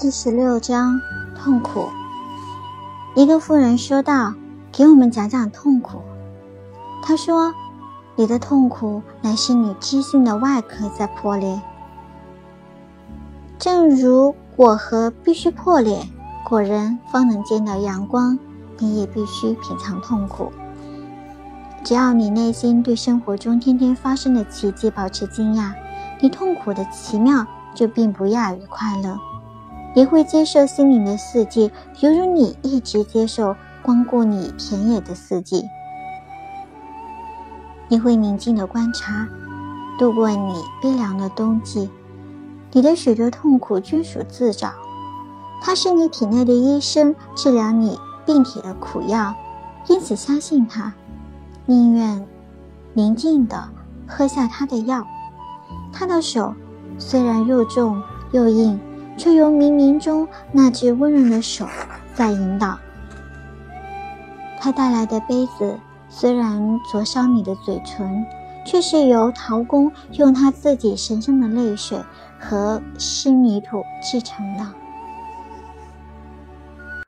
第十六章痛苦。一个妇人说道：“给我们讲讲痛苦。”他说：“你的痛苦乃是你知性的外壳在破裂，正如果核必须破裂，果仁方能见到阳光，你也必须品尝痛苦。只要你内心对生活中天天发生的奇迹保持惊讶，你痛苦的奇妙。”就并不亚于快乐，也会接受心灵的四季，犹如你一直接受光顾你田野的四季。你会宁静的观察，度过你悲凉的冬季。你的许多痛苦均属自找，它是你体内的医生，治疗你病体的苦药。因此，相信他，宁愿宁静的喝下他的药，他的手。虽然又重又硬，却由冥冥中那只温润的手在引导。他带来的杯子虽然灼伤你的嘴唇，却是由陶工用他自己神圣的泪水和湿泥土制成的。